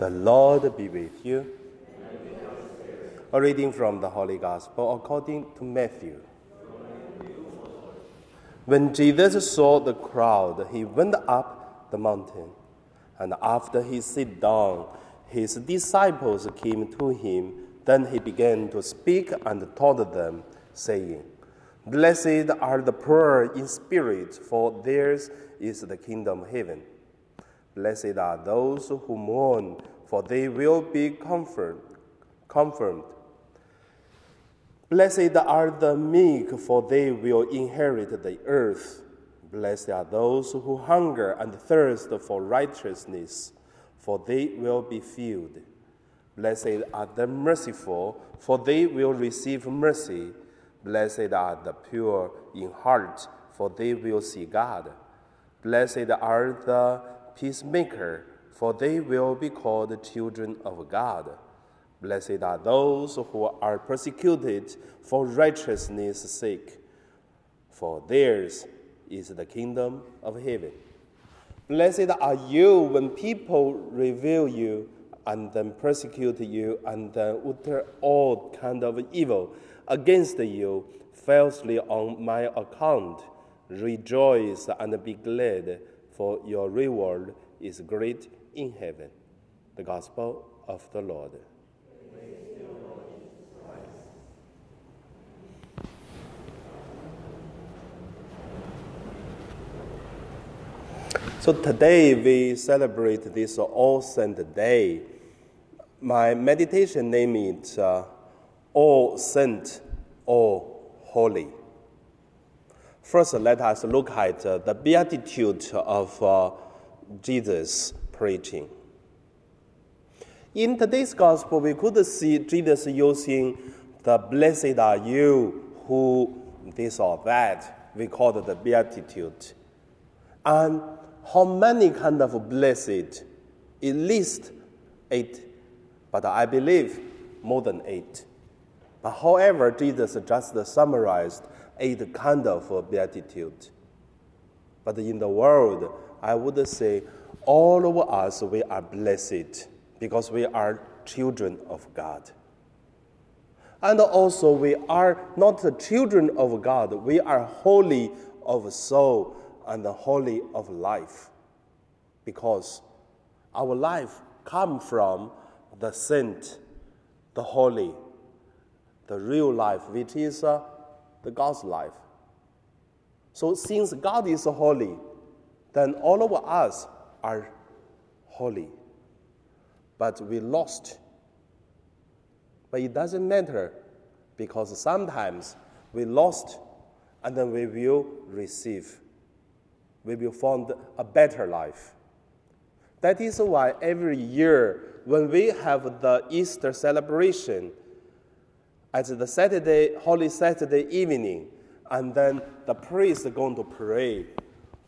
The Lord be with you. A reading from the Holy Gospel according to Matthew. When Jesus saw the crowd, he went up the mountain, and after he sat down, his disciples came to him. Then he began to speak and taught them, saying, Blessed are the poor in spirit, for theirs is the kingdom of heaven. Blessed are those who mourn, for they will be comfort, confirmed. Blessed are the meek, for they will inherit the earth. Blessed are those who hunger and thirst for righteousness, for they will be filled. Blessed are the merciful, for they will receive mercy. Blessed are the pure in heart, for they will see God. Blessed are the peacemaker, for they will be called children of God. Blessed are those who are persecuted for righteousness' sake, for theirs is the kingdom of heaven. Blessed are you when people revile you and then persecute you and then utter all kind of evil against you falsely on my account. Rejoice and be glad, for your reward is great in heaven. The Gospel of the Lord. So today we celebrate this All Saint Day. My meditation name is uh, All Saint, All Holy. First, let us look at uh, the beatitude of uh, Jesus preaching. In today's gospel, we could see Jesus using the blessed are you who this or that. We call it the beatitude. And how many kind of blessed? At least eight, but I believe more than eight. But however, Jesus just summarized eight kind of beatitude. But in the world, I would say all of us we are blessed because we are children of God. And also, we are not the children of God, we are holy of soul and holy of life because our life come from the saint, the holy, the real life, which is uh, the God's life. So since God is holy, then all of us are holy. But we lost. But it doesn't matter because sometimes we lost and then we will receive we will find a better life. That is why every year, when we have the Easter celebration, at the Saturday, Holy Saturday evening, and then the priest is going to pray,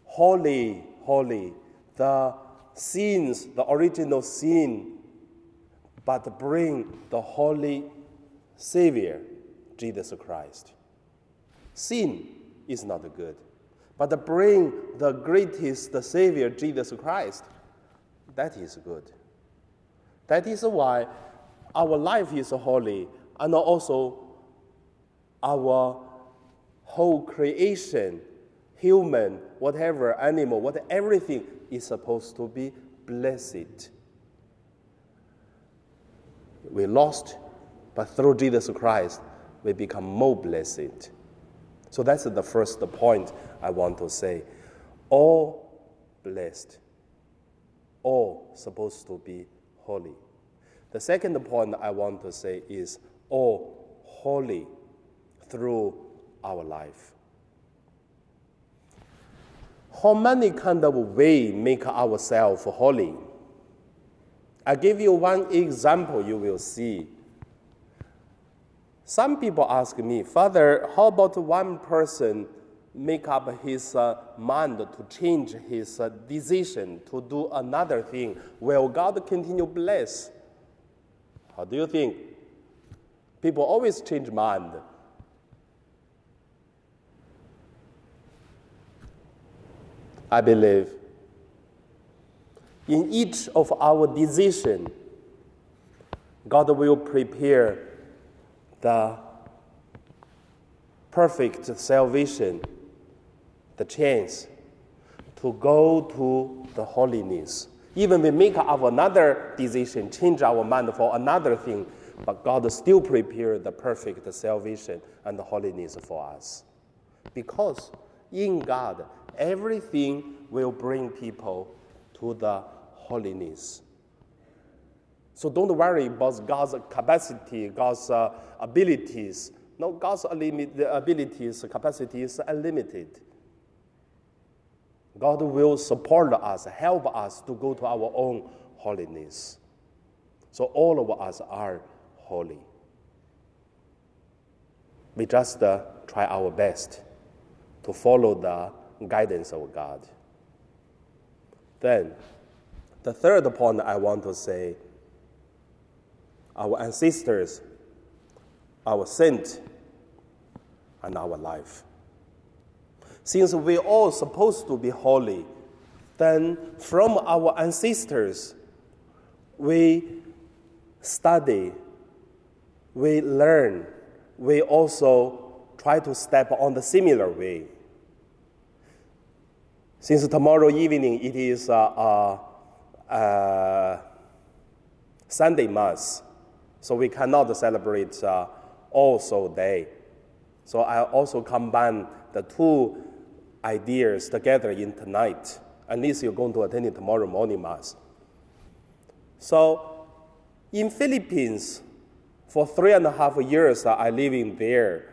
Holy, holy, the sins, the original sin, but bring the Holy Savior, Jesus Christ. Sin is not good but bring the greatest the Savior, Jesus Christ. That is good. That is why our life is holy, and also our whole creation, human, whatever, animal, what everything is supposed to be blessed. We lost, but through Jesus Christ, we become more blessed. So that's the first point I want to say. All blessed, all supposed to be holy. The second point I want to say is all holy through our life. How many kind of way make ourselves holy? I give you one example you will see. Some people ask me, Father, how about one person make up his uh, mind to change his uh, decision to do another thing? Will God continue bless? How do you think? People always change mind. I believe in each of our decision, God will prepare the perfect salvation, the chance to go to the holiness. Even we make our another decision, change our mind for another thing, but God still prepared the perfect salvation and holiness for us. Because in God, everything will bring people to the holiness. So don't worry about God's capacity, God's uh, abilities. No, God's abilities, capacity is unlimited. God will support us, help us to go to our own holiness. So all of us are holy. We just uh, try our best to follow the guidance of God. Then, the third point I want to say our ancestors, our saint, and our life. Since we all supposed to be holy, then from our ancestors, we study, we learn, we also try to step on the similar way. Since tomorrow evening it is uh, uh, uh, Sunday Mass, so we cannot celebrate uh, All Soul Day. So I also combine the two ideas together in tonight. unless you're going to attend it tomorrow morning mass. So in Philippines, for three and a half years uh, I living there,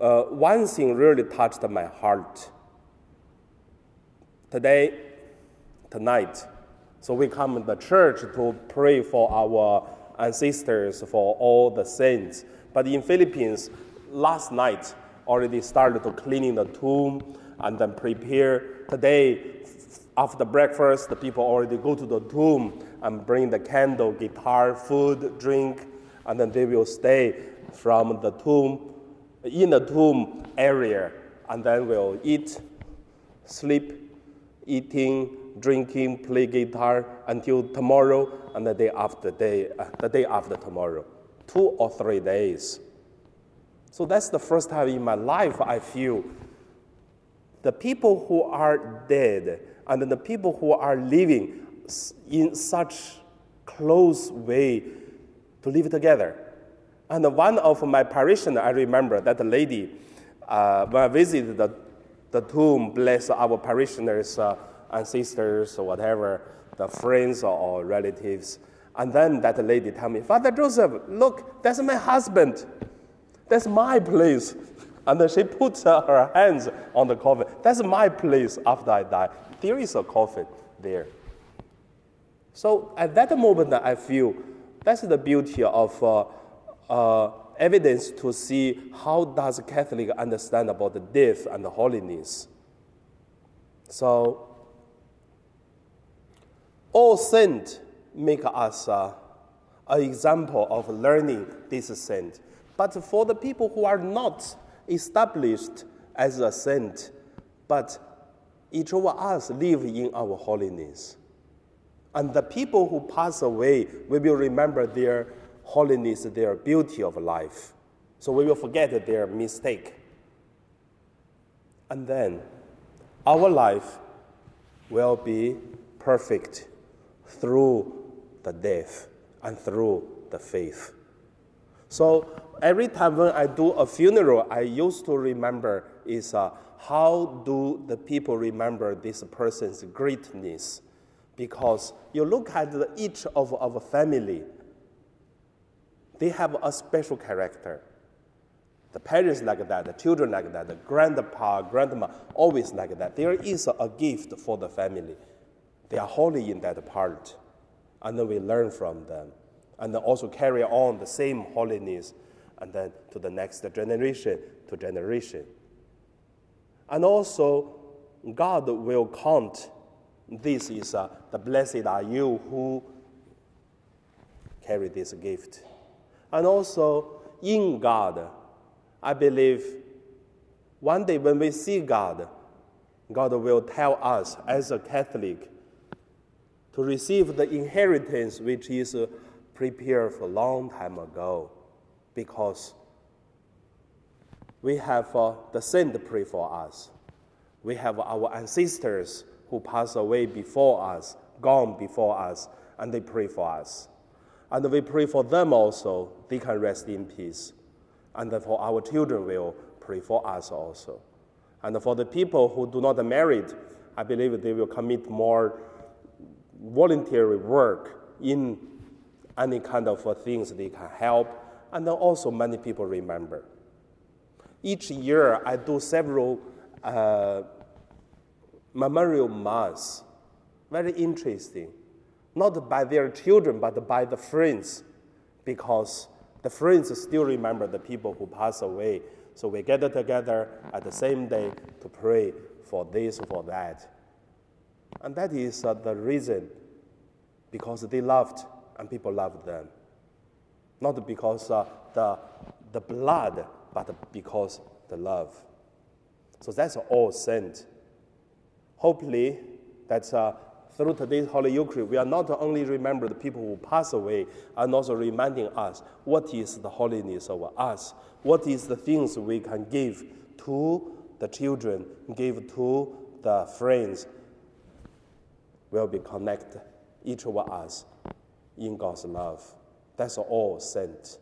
uh, one thing really touched my heart. Today, tonight, so we come to the church to pray for our ancestors, for all the saints. But in Philippines, last night already started to cleaning the tomb and then prepare. Today, after breakfast, the people already go to the tomb and bring the candle, guitar, food, drink, and then they will stay from the tomb, in the tomb area, and then will eat, sleep, eating, drinking, play guitar until tomorrow and the day after day, uh, the day after tomorrow, two or three days. So that's the first time in my life I feel the people who are dead and the people who are living in such close way to live together. And one of my parishioners, I remember that lady, uh, when I visited the, the tomb, bless our parishioners' uh, ancestors or whatever, the friends or relatives. And then that lady tell me, Father Joseph, look, that's my husband. That's my place. And then she puts her hands on the coffin. That's my place after I die. There is a coffin there. So at that moment, I feel that's the beauty of uh, uh, evidence to see how does Catholic understand about the death and the holiness. So all saints make us uh, an example of learning this saint. But for the people who are not established as a saint, but each of us live in our holiness. And the people who pass away, we will remember their holiness, their beauty of life. So we will forget their mistake. And then our life will be perfect through the death and through the faith. So every time when I do a funeral, I used to remember is uh, how do the people remember this person's greatness? Because you look at the, each of our family, they have a special character. The parents like that, the children like that, the grandpa, grandma, always like that. There is a gift for the family. They are holy in that part. And then we learn from them. And then also carry on the same holiness and then to the next generation to generation. And also, God will count this is uh, the blessed are you who carry this gift. And also, in God, I believe one day when we see God, God will tell us as a Catholic to receive the inheritance which is prepared for a long time ago because we have uh, the saint pray for us. We have our ancestors who passed away before us, gone before us, and they pray for us. And we pray for them also, they can rest in peace. And for our children will pray for us also. And for the people who do not married, I believe they will commit more voluntary work in any kind of things they can help. And also many people remember. Each year I do several uh, memorial mass. Very interesting. Not by their children, but by the friends, because the friends still remember the people who passed away. So we gather together at the same day to pray for this, for that. And that is uh, the reason because they loved and people loved them. Not because uh, the, the blood, but because the love. So that's all sent. Hopefully, that uh, through today's Holy Eucharist, we are not only remembering the people who pass away, and also reminding us what is the holiness of us, what is the things we can give to the children, give to the friends, will be connected, each of us, in God's love. That's all sent.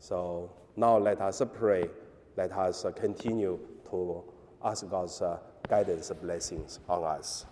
So now let us pray. Let us continue to ask God's uh, and blessings on us.